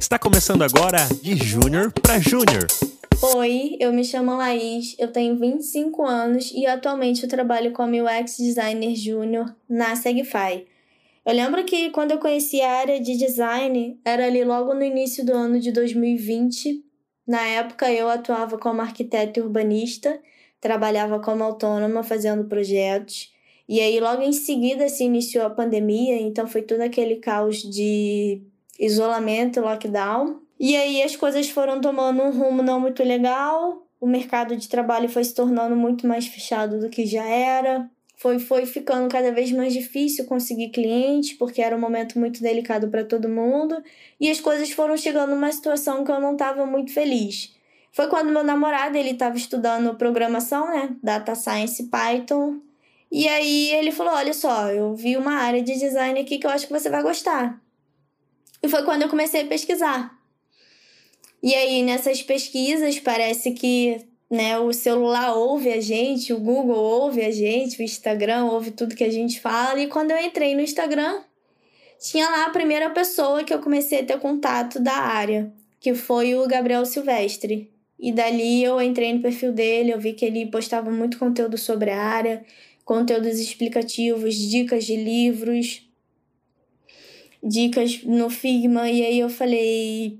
Está começando agora de Júnior para Júnior. Oi, eu me chamo Laís, eu tenho 25 anos e atualmente eu trabalho como UX Designer Júnior na Segfy. Eu lembro que quando eu conheci a área de design, era ali logo no início do ano de 2020. Na época eu atuava como arquiteta urbanista, trabalhava como autônoma fazendo projetos. E aí logo em seguida se iniciou a pandemia, então foi todo aquele caos de isolamento, lockdown. E aí as coisas foram tomando um rumo não muito legal, o mercado de trabalho foi se tornando muito mais fechado do que já era. Foi, foi ficando cada vez mais difícil conseguir clientes, porque era um momento muito delicado para todo mundo. E as coisas foram chegando numa situação que eu não estava muito feliz. Foi quando meu namorado ele estava estudando programação, né? Data Science Python. E aí ele falou: Olha só, eu vi uma área de design aqui que eu acho que você vai gostar. E foi quando eu comecei a pesquisar. E aí, nessas pesquisas, parece que né, o celular ouve a gente, o Google ouve a gente, o Instagram ouve tudo que a gente fala. E quando eu entrei no Instagram, tinha lá a primeira pessoa que eu comecei a ter contato da área, que foi o Gabriel Silvestre. E dali eu entrei no perfil dele, eu vi que ele postava muito conteúdo sobre a área, conteúdos explicativos, dicas de livros dicas no Figma e aí eu falei,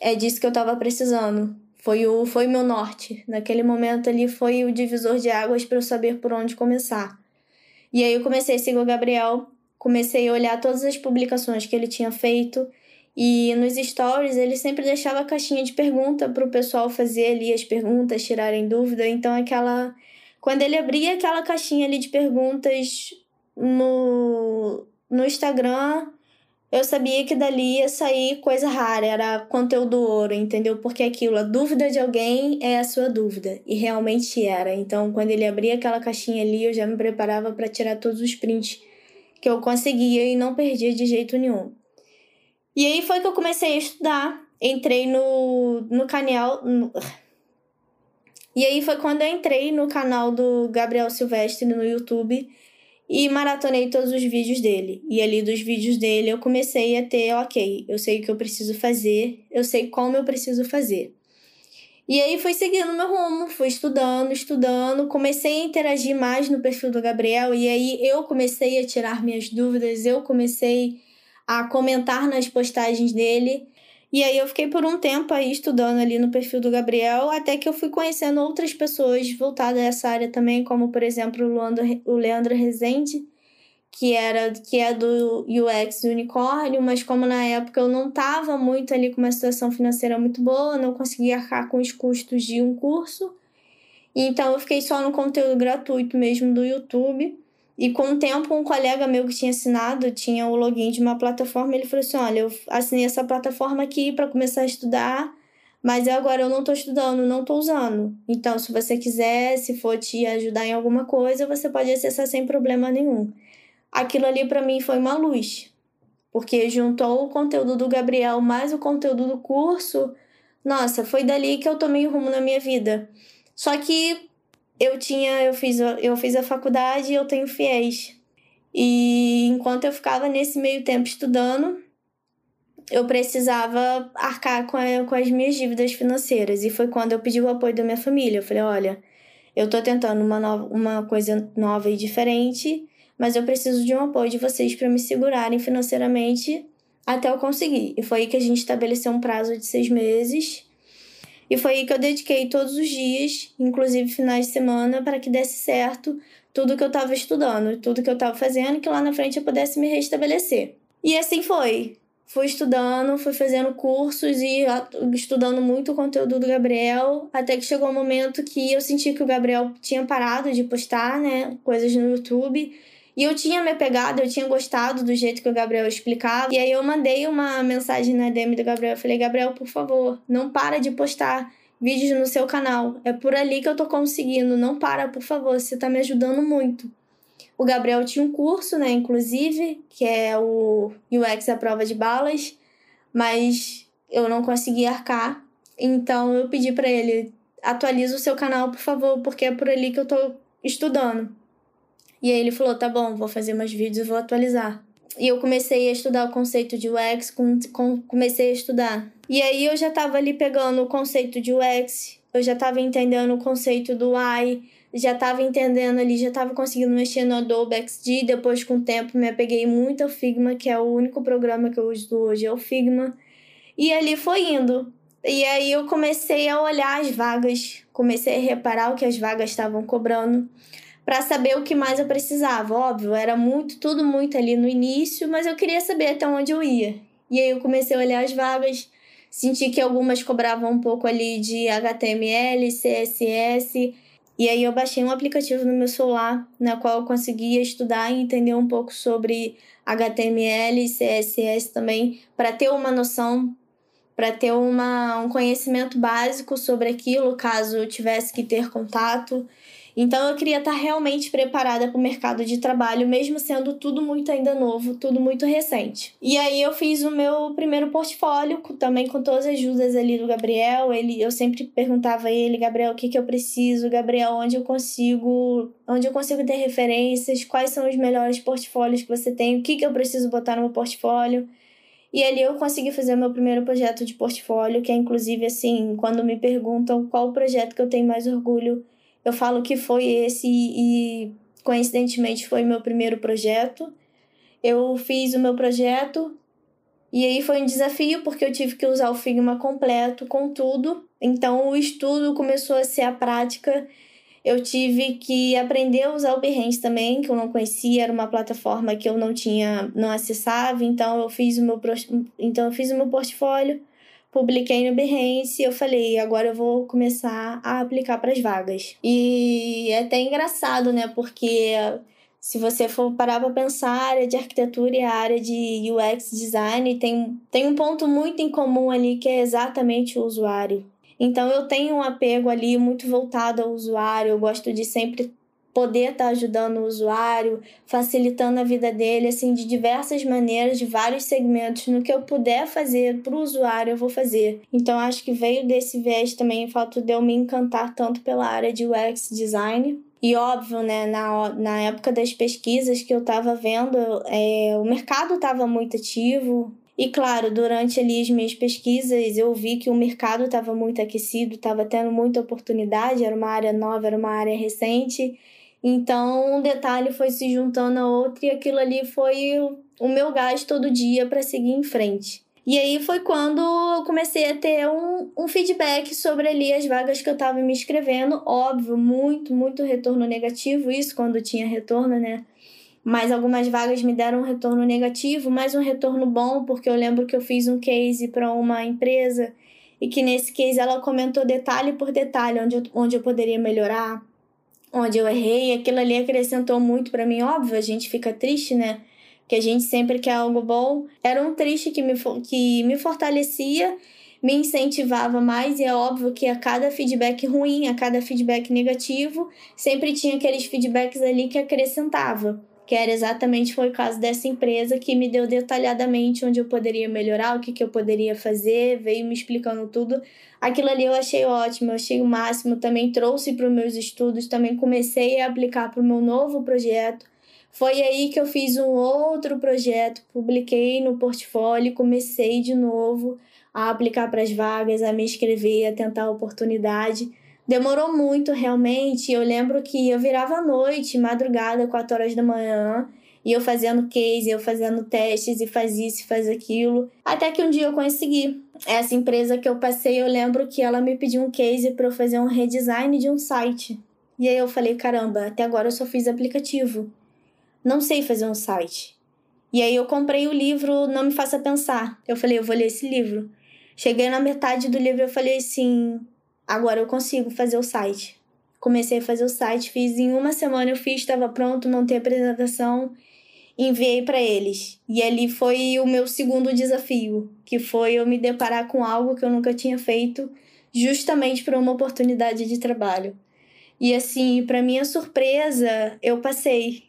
é disso que eu tava precisando. Foi o foi meu norte. Naquele momento ali foi o divisor de águas para eu saber por onde começar. E aí eu comecei a seguir o Gabriel, comecei a olhar todas as publicações que ele tinha feito e nos stories ele sempre deixava a caixinha de pergunta para o pessoal fazer ali as perguntas, tirarem dúvida. Então aquela quando ele abria aquela caixinha ali de perguntas no no Instagram, eu sabia que dali ia sair coisa rara, era conteúdo ouro, entendeu? Porque aquilo, a dúvida de alguém é a sua dúvida. E realmente era. Então, quando ele abria aquela caixinha ali, eu já me preparava para tirar todos os prints que eu conseguia e não perdia de jeito nenhum. E aí foi que eu comecei a estudar. Entrei no, no canal. No... E aí foi quando eu entrei no canal do Gabriel Silvestre no YouTube e maratonei todos os vídeos dele. E ali dos vídeos dele eu comecei a ter, ok, eu sei o que eu preciso fazer, eu sei como eu preciso fazer. E aí fui seguindo meu rumo, fui estudando, estudando, comecei a interagir mais no perfil do Gabriel e aí eu comecei a tirar minhas dúvidas, eu comecei a comentar nas postagens dele e aí eu fiquei por um tempo aí estudando ali no perfil do Gabriel, até que eu fui conhecendo outras pessoas voltadas a essa área também, como por exemplo o Leandro, o Leandro Rezende, que era que é do UX Unicórnio, mas como na época eu não estava muito ali com uma situação financeira muito boa, não conseguia arcar com os custos de um curso. Então eu fiquei só no conteúdo gratuito mesmo do YouTube. E com o tempo, um colega meu que tinha assinado tinha o login de uma plataforma. Ele falou assim: Olha, eu assinei essa plataforma aqui para começar a estudar, mas agora eu não estou estudando, não estou usando. Então, se você quiser, se for te ajudar em alguma coisa, você pode acessar sem problema nenhum. Aquilo ali para mim foi uma luz, porque juntou o conteúdo do Gabriel mais o conteúdo do curso. Nossa, foi dali que eu tomei rumo na minha vida. Só que eu tinha, eu fiz, eu fiz a faculdade e eu tenho fiéis. E enquanto eu ficava nesse meio tempo estudando, eu precisava arcar com, a, com as minhas dívidas financeiras. E foi quando eu pedi o apoio da minha família. Eu falei: olha, eu tô tentando uma, nova, uma coisa nova e diferente, mas eu preciso de um apoio de vocês para me segurarem financeiramente até eu conseguir. E foi aí que a gente estabeleceu um prazo de seis meses e foi aí que eu dediquei todos os dias, inclusive finais de semana, para que desse certo tudo que eu estava estudando, tudo que eu estava fazendo, que lá na frente eu pudesse me restabelecer. E assim foi. Fui estudando, fui fazendo cursos e estudando muito o conteúdo do Gabriel, até que chegou um momento que eu senti que o Gabriel tinha parado de postar, né, coisas no YouTube e eu tinha me pegado, eu tinha gostado do jeito que o Gabriel explicava. E aí eu mandei uma mensagem na DM do Gabriel. Eu falei, Gabriel, por favor, não para de postar vídeos no seu canal. É por ali que eu tô conseguindo. Não para, por favor, você tá me ajudando muito. O Gabriel tinha um curso, né, inclusive, que é o UX à prova de balas, mas eu não consegui arcar. Então eu pedi para ele, atualiza o seu canal, por favor, porque é por ali que eu tô estudando. E aí ele falou: tá bom, vou fazer mais vídeos e vou atualizar. e eu comecei a estudar o conceito de UX, com, com, comecei a estudar. E aí eu já estava ali pegando o conceito de UX, eu já estava entendendo o conceito do UI, já estava entendendo ali, já estava conseguindo mexer no Adobe XD. Depois, com o tempo, me apeguei muito ao Figma, que é o único programa que eu uso hoje, é o Figma. E ali foi indo. E aí eu comecei a olhar as vagas, comecei a reparar o que as vagas estavam cobrando para saber o que mais eu precisava. Óbvio, era muito, tudo muito ali no início, mas eu queria saber até onde eu ia. E aí eu comecei a olhar as vagas, senti que algumas cobravam um pouco ali de HTML, CSS, e aí eu baixei um aplicativo no meu celular, na qual eu conseguia estudar e entender um pouco sobre HTML CSS também, para ter uma noção, para ter uma, um conhecimento básico sobre aquilo, caso eu tivesse que ter contato. Então eu queria estar realmente preparada para o mercado de trabalho, mesmo sendo tudo muito ainda novo, tudo muito recente. E aí eu fiz o meu primeiro portfólio, também com todas as ajudas ali do Gabriel. Ele, eu sempre perguntava a ele, Gabriel, o que, que eu preciso? Gabriel, onde eu consigo, onde eu consigo ter referências? Quais são os melhores portfólios que você tem? O que, que eu preciso botar no meu portfólio? E ali eu consegui fazer o meu primeiro projeto de portfólio, que é inclusive assim, quando me perguntam qual projeto que eu tenho mais orgulho, eu falo que foi esse e coincidentemente foi meu primeiro projeto. Eu fiz o meu projeto e aí foi um desafio porque eu tive que usar o Figma completo com tudo. Então o estudo começou a ser a prática. Eu tive que aprender a usar o Behance também, que eu não conhecia, era uma plataforma que eu não tinha, não acessava, então eu fiz o meu então eu fiz o meu portfólio publiquei no Behance eu falei, agora eu vou começar a aplicar para as vagas. E é até engraçado, né? Porque se você for parar para pensar, a área de arquitetura e a área de UX design tem, tem um ponto muito em comum ali que é exatamente o usuário. Então eu tenho um apego ali muito voltado ao usuário, eu gosto de sempre poder estar tá ajudando o usuário, facilitando a vida dele, assim, de diversas maneiras, de vários segmentos. No que eu puder fazer para o usuário, eu vou fazer. Então, acho que veio desse viés também o fato de eu me encantar tanto pela área de UX design. E óbvio, né, na, na época das pesquisas que eu estava vendo, é, o mercado estava muito ativo, e claro, durante ali as minhas pesquisas, eu vi que o mercado estava muito aquecido, estava tendo muita oportunidade, era uma área nova, era uma área recente. Então, um detalhe foi se juntando a outro e aquilo ali foi o meu gás todo dia para seguir em frente. E aí foi quando eu comecei a ter um, um feedback sobre ali as vagas que eu estava me inscrevendo. Óbvio, muito, muito retorno negativo, isso quando tinha retorno, né? Mas algumas vagas me deram um retorno negativo, mas um retorno bom, porque eu lembro que eu fiz um case para uma empresa e que nesse case ela comentou detalhe por detalhe onde eu, onde eu poderia melhorar, onde eu errei, aquilo ali acrescentou muito para mim. Óbvio, a gente fica triste, né? Que a gente sempre quer algo bom. Era um triste que me, que me fortalecia, me incentivava mais, e é óbvio que a cada feedback ruim, a cada feedback negativo, sempre tinha aqueles feedbacks ali que acrescentava que era exatamente foi o caso dessa empresa que me deu detalhadamente onde eu poderia melhorar, o que, que eu poderia fazer, veio me explicando tudo. Aquilo ali eu achei ótimo, eu achei o máximo, também trouxe para os meus estudos, também comecei a aplicar para o meu novo projeto. Foi aí que eu fiz um outro projeto, publiquei no portfólio, comecei de novo a aplicar para as vagas, a me inscrever, a tentar a oportunidade. Demorou muito, realmente. Eu lembro que eu virava à noite, madrugada, 4 horas da manhã, e eu fazendo case, eu fazendo testes e fazia isso e fazia aquilo. Até que um dia eu consegui. Essa empresa que eu passei, eu lembro que ela me pediu um case para eu fazer um redesign de um site. E aí eu falei, caramba, até agora eu só fiz aplicativo. Não sei fazer um site. E aí eu comprei o livro Não Me Faça Pensar. Eu falei, eu vou ler esse livro. Cheguei na metade do livro eu falei assim, agora eu consigo fazer o site. Comecei a fazer o site, fiz em uma semana eu fiz, estava pronto, montei a apresentação, enviei para eles. E ali foi o meu segundo desafio, que foi eu me deparar com algo que eu nunca tinha feito, justamente por uma oportunidade de trabalho. E assim, para minha surpresa, eu passei.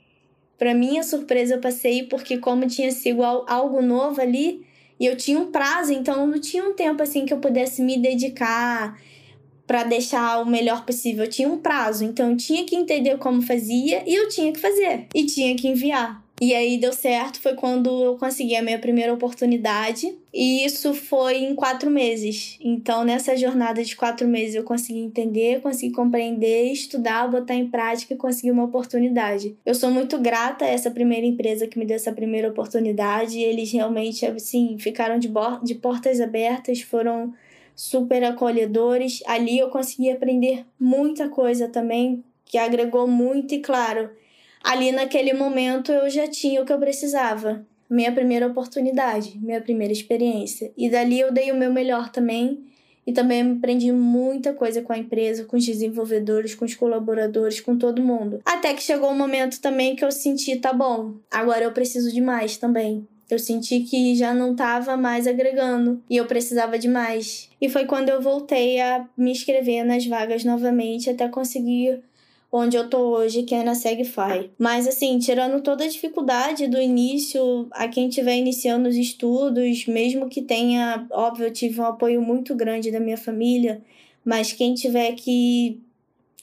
Para minha surpresa, eu passei porque como tinha sido algo novo ali, e eu tinha um prazo, então não tinha um tempo assim que eu pudesse me dedicar para deixar o melhor possível. Eu tinha um prazo, então eu tinha que entender como fazia e eu tinha que fazer e tinha que enviar. E aí deu certo, foi quando eu consegui a minha primeira oportunidade. E isso foi em quatro meses. Então, nessa jornada de quatro meses, eu consegui entender, consegui compreender, estudar, botar em prática e conseguir uma oportunidade. Eu sou muito grata a essa primeira empresa que me deu essa primeira oportunidade. Eles realmente, assim, ficaram de, de portas abertas, foram super acolhedores. Ali eu consegui aprender muita coisa também, que agregou muito, e claro, ali naquele momento eu já tinha o que eu precisava. Minha primeira oportunidade, minha primeira experiência. E dali eu dei o meu melhor também. E também aprendi muita coisa com a empresa, com os desenvolvedores, com os colaboradores, com todo mundo. Até que chegou um momento também que eu senti, tá bom, agora eu preciso de mais também. Eu senti que já não estava mais agregando e eu precisava de mais. E foi quando eu voltei a me inscrever nas vagas novamente até conseguir onde eu tô hoje, que é na Segfy. Mas assim, tirando toda a dificuldade do início, a quem estiver iniciando os estudos, mesmo que tenha, óbvio, eu tive um apoio muito grande da minha família, mas quem tiver que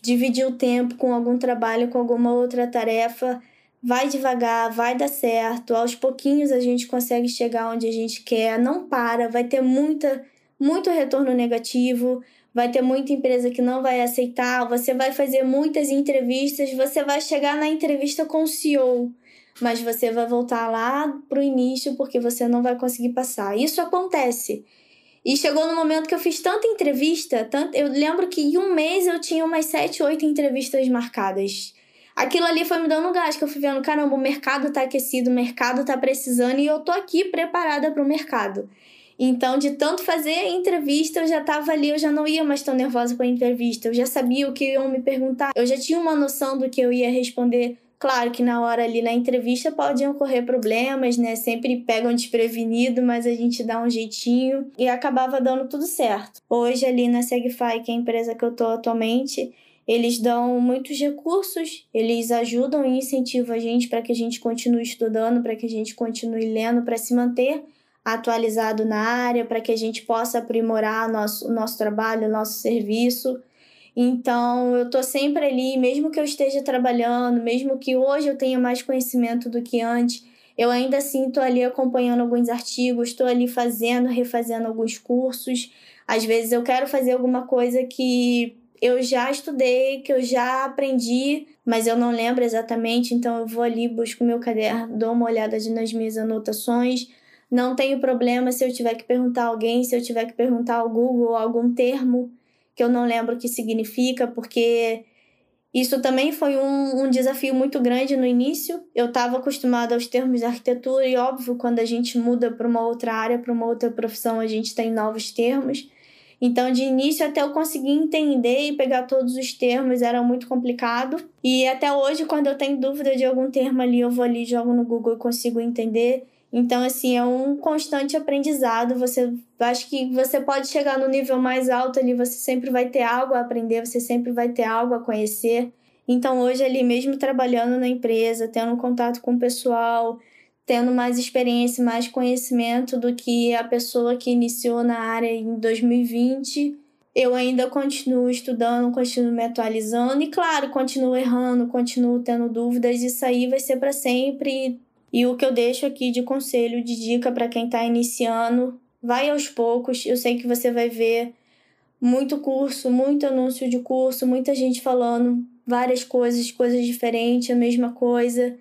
dividir o tempo com algum trabalho, com alguma outra tarefa, vai devagar, vai dar certo. Aos pouquinhos a gente consegue chegar onde a gente quer, não para, vai ter muita muito retorno negativo, vai ter muita empresa que não vai aceitar, você vai fazer muitas entrevistas, você vai chegar na entrevista com o CEO, mas você vai voltar lá pro início porque você não vai conseguir passar. Isso acontece. E chegou no momento que eu fiz tanta entrevista, tanto, eu lembro que em um mês eu tinha umas sete, oito entrevistas marcadas aquilo ali foi me dando gás, que eu fui vendo, caramba, o mercado tá aquecido, o mercado tá precisando e eu tô aqui preparada para o mercado. Então, de tanto fazer entrevista, eu já tava ali, eu já não ia mais tão nervosa com a entrevista, eu já sabia o que iam me perguntar, eu já tinha uma noção do que eu ia responder. Claro que na hora ali na entrevista podem ocorrer problemas, né? Sempre pegam desprevenido, mas a gente dá um jeitinho e acabava dando tudo certo. Hoje ali na Segfy, que é a empresa que eu tô atualmente, eles dão muitos recursos, eles ajudam e incentivam a gente para que a gente continue estudando, para que a gente continue lendo, para se manter atualizado na área, para que a gente possa aprimorar nosso, nosso trabalho, nosso serviço. Então, eu estou sempre ali, mesmo que eu esteja trabalhando, mesmo que hoje eu tenha mais conhecimento do que antes, eu ainda assim estou ali acompanhando alguns artigos, estou ali fazendo, refazendo alguns cursos. Às vezes eu quero fazer alguma coisa que eu já estudei, que eu já aprendi, mas eu não lembro exatamente, então eu vou ali, busco meu caderno, dou uma olhada nas minhas anotações. Não tenho problema se eu tiver que perguntar a alguém, se eu tiver que perguntar ao Google algum termo que eu não lembro o que significa, porque isso também foi um, um desafio muito grande no início. Eu estava acostumada aos termos de arquitetura e, óbvio, quando a gente muda para uma outra área, para uma outra profissão, a gente tem novos termos. Então, de início, até eu conseguir entender e pegar todos os termos era muito complicado. E até hoje, quando eu tenho dúvida de algum termo ali, eu vou ali, jogo no Google e consigo entender. Então, assim, é um constante aprendizado. Você acho que você pode chegar no nível mais alto ali, você sempre vai ter algo a aprender, você sempre vai ter algo a conhecer. Então, hoje, ali mesmo trabalhando na empresa, tendo contato com o pessoal, tendo mais experiência, mais conhecimento do que a pessoa que iniciou na área em 2020. Eu ainda continuo estudando, continuo me atualizando e, claro, continuo errando, continuo tendo dúvidas. Isso aí vai ser para sempre. E o que eu deixo aqui de conselho, de dica para quem está iniciando, vai aos poucos. Eu sei que você vai ver muito curso, muito anúncio de curso, muita gente falando várias coisas, coisas diferentes, a mesma coisa.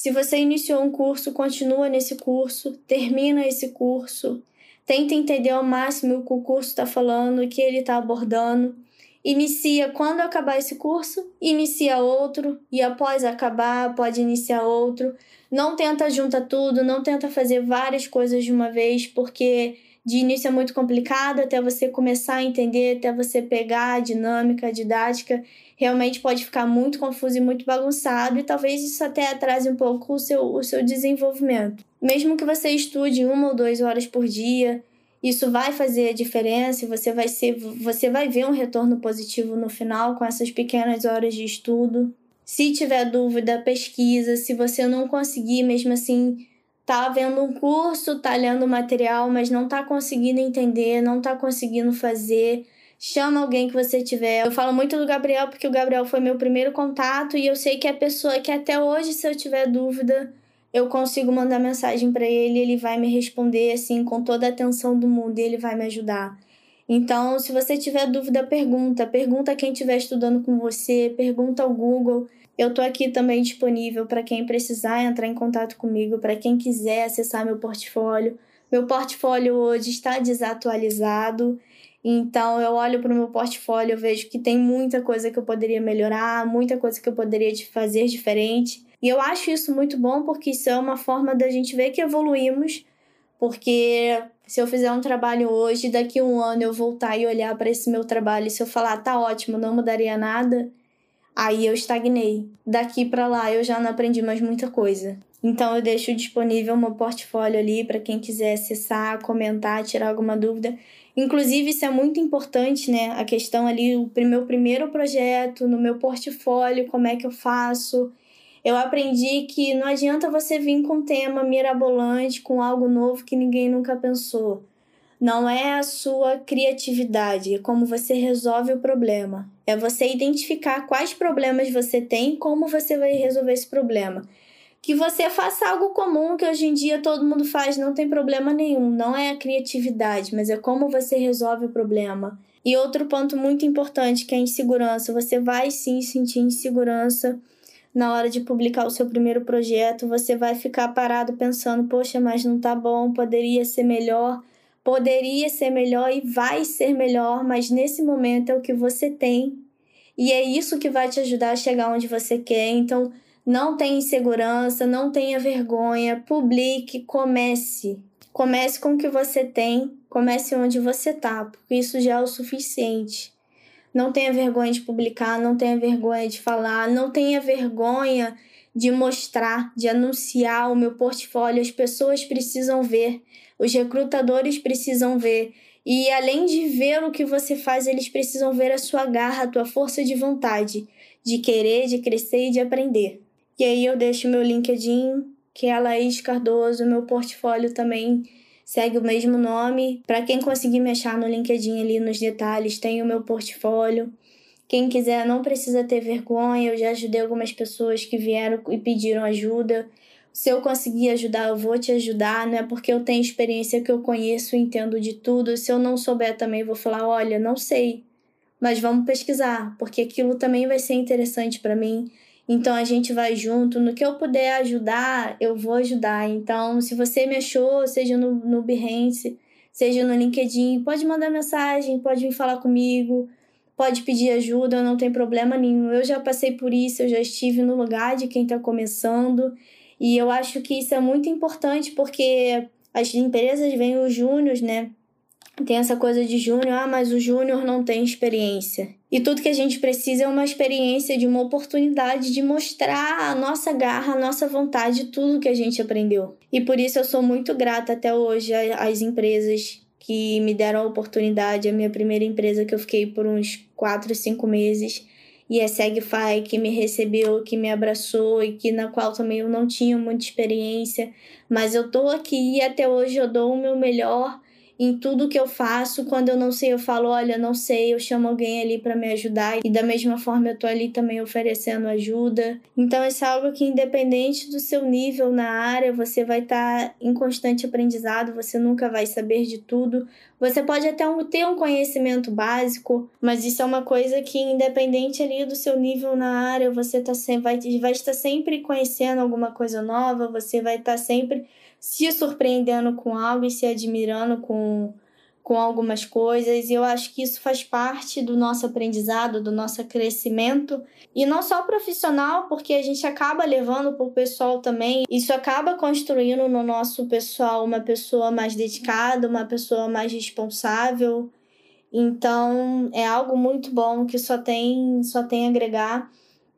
Se você iniciou um curso, continua nesse curso, termina esse curso, tenta entender ao máximo o que o curso está falando, o que ele está abordando. Inicia quando acabar esse curso, inicia outro, e após acabar, pode iniciar outro. Não tenta juntar tudo, não tenta fazer várias coisas de uma vez, porque de início é muito complicado até você começar a entender, até você pegar a dinâmica, a didática realmente pode ficar muito confuso e muito bagunçado, e talvez isso até atrase um pouco o seu, o seu desenvolvimento. Mesmo que você estude uma ou duas horas por dia, isso vai fazer a diferença você vai, ser, você vai ver um retorno positivo no final com essas pequenas horas de estudo. Se tiver dúvida, pesquisa. Se você não conseguir, mesmo assim, tá vendo um curso, tá lendo material, mas não tá conseguindo entender, não tá conseguindo fazer, chama alguém que você tiver. Eu falo muito do Gabriel porque o Gabriel foi meu primeiro contato e eu sei que é a pessoa que até hoje, se eu tiver dúvida, eu consigo mandar mensagem para ele, ele vai me responder assim com toda a atenção do mundo e ele vai me ajudar. Então, se você tiver dúvida, pergunta, pergunta quem estiver estudando com você, pergunta ao Google. Eu tô aqui também disponível para quem precisar entrar em contato comigo, para quem quiser acessar meu portfólio. Meu portfólio hoje está desatualizado. Então, eu olho para o meu portfólio, eu vejo que tem muita coisa que eu poderia melhorar, muita coisa que eu poderia fazer diferente. E eu acho isso muito bom porque isso é uma forma da gente ver que evoluímos, porque se eu fizer um trabalho hoje, daqui um ano eu voltar e olhar para esse meu trabalho, se eu falar tá ótimo, não mudaria nada, aí eu estagnei. Daqui para lá eu já não aprendi mais muita coisa. Então eu deixo disponível meu portfólio ali para quem quiser acessar, comentar, tirar alguma dúvida. Inclusive, isso é muito importante, né? A questão ali, o meu primeiro projeto, no meu portfólio, como é que eu faço, eu aprendi que não adianta você vir com um tema mirabolante, com algo novo que ninguém nunca pensou. Não é a sua criatividade, é como você resolve o problema. É você identificar quais problemas você tem e como você vai resolver esse problema. Que você faça algo comum que hoje em dia todo mundo faz, não tem problema nenhum. Não é a criatividade, mas é como você resolve o problema. E outro ponto muito importante que é a insegurança. Você vai sim sentir insegurança na hora de publicar o seu primeiro projeto, você vai ficar parado pensando: poxa, mas não tá bom, poderia ser melhor, poderia ser melhor e vai ser melhor, mas nesse momento é o que você tem e é isso que vai te ajudar a chegar onde você quer. Então, não tenha insegurança, não tenha vergonha, publique, comece. Comece com o que você tem, comece onde você tá, porque isso já é o suficiente. Não tenha vergonha de publicar, não tenha vergonha de falar, não tenha vergonha de mostrar, de anunciar o meu portfólio. As pessoas precisam ver, os recrutadores precisam ver. E além de ver o que você faz, eles precisam ver a sua garra, a tua força de vontade, de querer, de crescer e de aprender. E aí eu deixo meu LinkedIn, que é a Laís Cardoso, meu portfólio também segue o mesmo nome. Para quem conseguir me achar no LinkedIn ali nos detalhes, tem o meu portfólio. Quem quiser não precisa ter vergonha, eu já ajudei algumas pessoas que vieram e pediram ajuda. Se eu conseguir ajudar, eu vou te ajudar, não é porque eu tenho experiência que eu conheço entendo de tudo. Se eu não souber também, vou falar: olha, não sei, mas vamos pesquisar, porque aquilo também vai ser interessante para mim. Então a gente vai junto. No que eu puder ajudar, eu vou ajudar. Então, se você me achou, seja no, no Behance, seja no LinkedIn, pode mandar mensagem, pode vir falar comigo, pode pedir ajuda, não tem problema nenhum. Eu já passei por isso, eu já estive no lugar de quem está começando. E eu acho que isso é muito importante porque as empresas veem os júniores, né? Tem essa coisa de júnior, ah, mas o júnior não tem experiência. E tudo que a gente precisa é uma experiência, de uma oportunidade de mostrar a nossa garra, a nossa vontade, tudo que a gente aprendeu. E por isso eu sou muito grata até hoje às empresas que me deram a oportunidade. A minha primeira empresa que eu fiquei por uns 4, 5 meses. E a Segfy que me recebeu, que me abraçou e que na qual também eu não tinha muita experiência, mas eu tô aqui e até hoje eu dou o meu melhor em tudo que eu faço. Quando eu não sei, eu falo, olha, não sei, eu chamo alguém ali para me ajudar. E da mesma forma eu tô ali também oferecendo ajuda. Então isso é algo que independente do seu nível na área, você vai estar tá em constante aprendizado, você nunca vai saber de tudo. Você pode até ter um conhecimento básico, mas isso é uma coisa que independente ali do seu nível na área, você tá vai, vai estar sempre conhecendo alguma coisa nova, você vai estar sempre se surpreendendo com algo e se admirando com, com algumas coisas. E eu acho que isso faz parte do nosso aprendizado, do nosso crescimento. E não só profissional, porque a gente acaba levando para o pessoal também. Isso acaba construindo no nosso pessoal uma pessoa mais dedicada, uma pessoa mais responsável. Então é algo muito bom que só tem, só tem a agregar.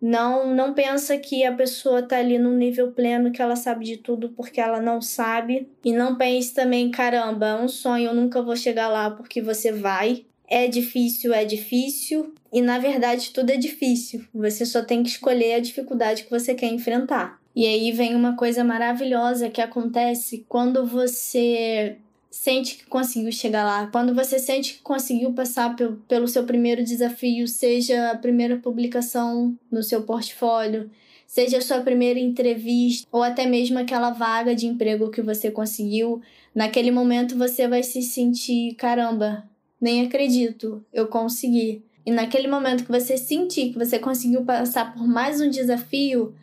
Não, não pensa que a pessoa tá ali no nível pleno, que ela sabe de tudo porque ela não sabe. E não pense também, caramba, é um sonho, eu nunca vou chegar lá porque você vai. É difícil, é difícil. E na verdade tudo é difícil. Você só tem que escolher a dificuldade que você quer enfrentar. E aí vem uma coisa maravilhosa que acontece quando você sente que conseguiu chegar lá, quando você sente que conseguiu passar pelo seu primeiro desafio, seja a primeira publicação no seu portfólio, seja a sua primeira entrevista ou até mesmo aquela vaga de emprego que você conseguiu, naquele momento você vai se sentir, caramba, nem acredito, eu consegui. E naquele momento que você sentir que você conseguiu passar por mais um desafio,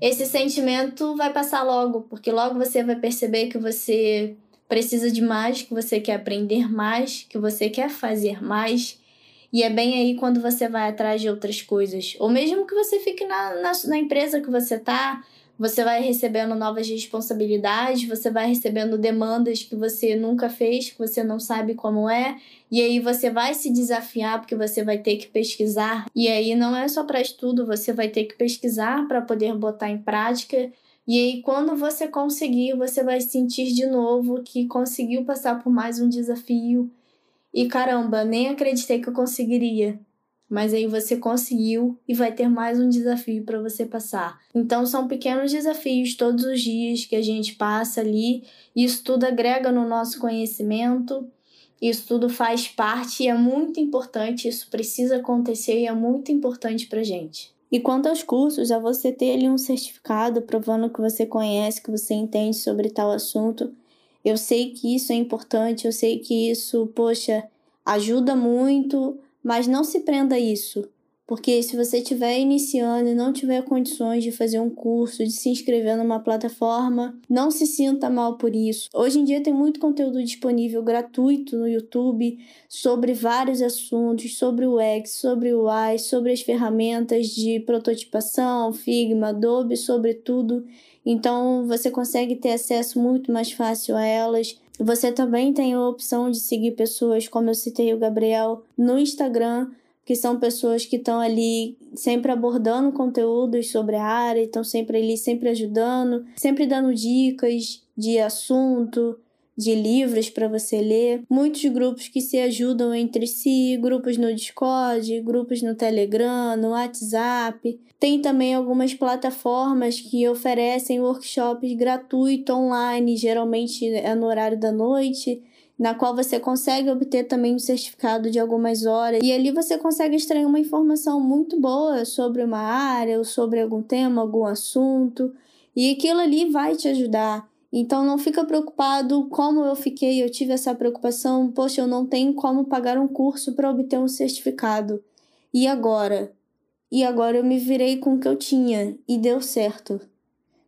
esse sentimento vai passar logo, porque logo você vai perceber que você precisa de mais, que você quer aprender mais, que você quer fazer mais. E é bem aí quando você vai atrás de outras coisas. Ou mesmo que você fique na, na, na empresa que você tá, você vai recebendo novas responsabilidades, você vai recebendo demandas que você nunca fez, que você não sabe como é, e aí você vai se desafiar porque você vai ter que pesquisar. E aí não é só para estudo, você vai ter que pesquisar para poder botar em prática. E aí quando você conseguir, você vai sentir de novo que conseguiu passar por mais um desafio. E caramba, nem acreditei que eu conseguiria mas aí você conseguiu e vai ter mais um desafio para você passar. Então são pequenos desafios todos os dias que a gente passa ali, isso tudo agrega no nosso conhecimento, isso tudo faz parte e é muito importante, isso precisa acontecer e é muito importante pra gente. E quanto aos cursos, é você ter ali um certificado provando que você conhece, que você entende sobre tal assunto. Eu sei que isso é importante, eu sei que isso, poxa, ajuda muito mas não se prenda a isso, porque se você estiver iniciando e não tiver condições de fazer um curso, de se inscrever numa plataforma, não se sinta mal por isso. Hoje em dia tem muito conteúdo disponível gratuito no YouTube sobre vários assuntos, sobre o X, sobre o Y, sobre as ferramentas de prototipação, Figma, Adobe, sobre tudo. Então você consegue ter acesso muito mais fácil a elas. Você também tem a opção de seguir pessoas, como eu citei o Gabriel, no Instagram, que são pessoas que estão ali sempre abordando conteúdos sobre a área, estão sempre ali, sempre ajudando, sempre dando dicas de assunto, de livros para você ler, muitos grupos que se ajudam entre si, grupos no Discord, grupos no Telegram, no WhatsApp. Tem também algumas plataformas que oferecem workshops gratuitos online, geralmente é no horário da noite, na qual você consegue obter também um certificado de algumas horas. E ali você consegue extrair uma informação muito boa sobre uma área ou sobre algum tema, algum assunto. E aquilo ali vai te ajudar. Então não fica preocupado como eu fiquei, eu tive essa preocupação, poxa, eu não tenho como pagar um curso para obter um certificado. E agora? E agora eu me virei com o que eu tinha e deu certo.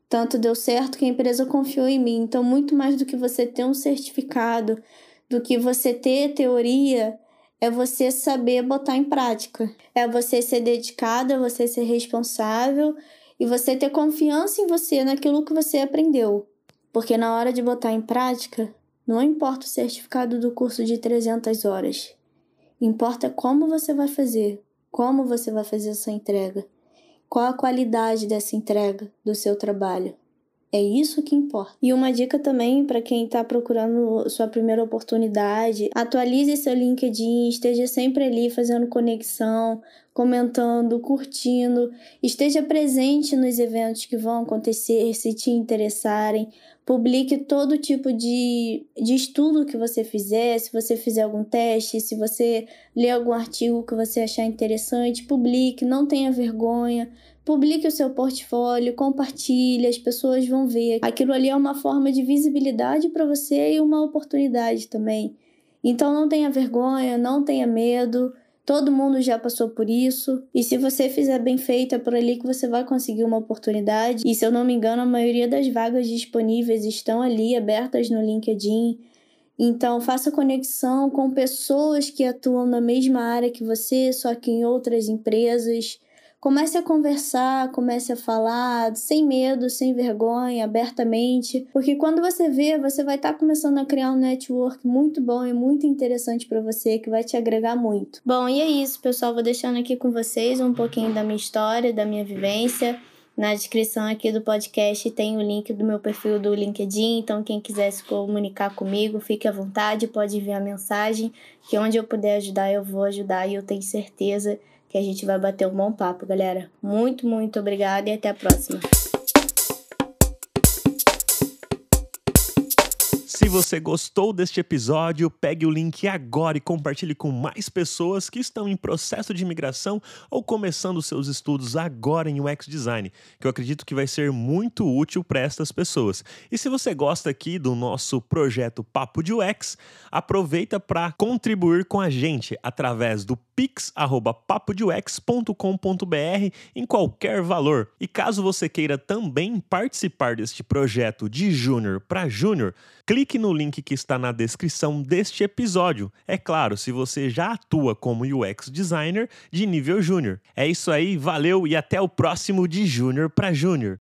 Tanto deu certo que a empresa confiou em mim. Então, muito mais do que você ter um certificado, do que você ter teoria, é você saber botar em prática. É você ser dedicado, é você ser responsável e você ter confiança em você, naquilo que você aprendeu. Porque na hora de botar em prática, não importa o certificado do curso de 300 horas. Importa como você vai fazer, como você vai fazer essa entrega, qual a qualidade dessa entrega do seu trabalho. É isso que importa. E uma dica também para quem está procurando sua primeira oportunidade: atualize seu LinkedIn, esteja sempre ali fazendo conexão, comentando, curtindo, esteja presente nos eventos que vão acontecer, se te interessarem. Publique todo tipo de, de estudo que você fizer, se você fizer algum teste, se você ler algum artigo que você achar interessante, publique, não tenha vergonha. Publique o seu portfólio, compartilhe, as pessoas vão ver. Aquilo ali é uma forma de visibilidade para você e uma oportunidade também. Então não tenha vergonha, não tenha medo. Todo mundo já passou por isso. E se você fizer bem feito, é por ali que você vai conseguir uma oportunidade. E se eu não me engano, a maioria das vagas disponíveis estão ali abertas no LinkedIn. Então, faça conexão com pessoas que atuam na mesma área que você, só que em outras empresas. Comece a conversar, comece a falar, sem medo, sem vergonha, abertamente, porque quando você vê, você vai estar tá começando a criar um network muito bom e muito interessante para você, que vai te agregar muito. Bom, e é isso, pessoal. Vou deixando aqui com vocês um pouquinho da minha história, da minha vivência. Na descrição aqui do podcast tem o link do meu perfil do LinkedIn, então quem quiser se comunicar comigo, fique à vontade, pode enviar mensagem, que onde eu puder ajudar, eu vou ajudar e eu tenho certeza que a gente vai bater um bom papo, galera. Muito, muito obrigada e até a próxima. Se você gostou deste episódio, pegue o link agora e compartilhe com mais pessoas que estão em processo de imigração ou começando seus estudos agora em UX Design, que eu acredito que vai ser muito útil para estas pessoas. E se você gosta aqui do nosso projeto Papo de UX, aproveita para contribuir com a gente através do pix@papodeux.com.br em qualquer valor. E caso você queira também participar deste projeto de júnior para júnior, clique no link que está na descrição deste episódio. É claro, se você já atua como UX designer de nível júnior. É isso aí, valeu e até o próximo de Júnior para Júnior.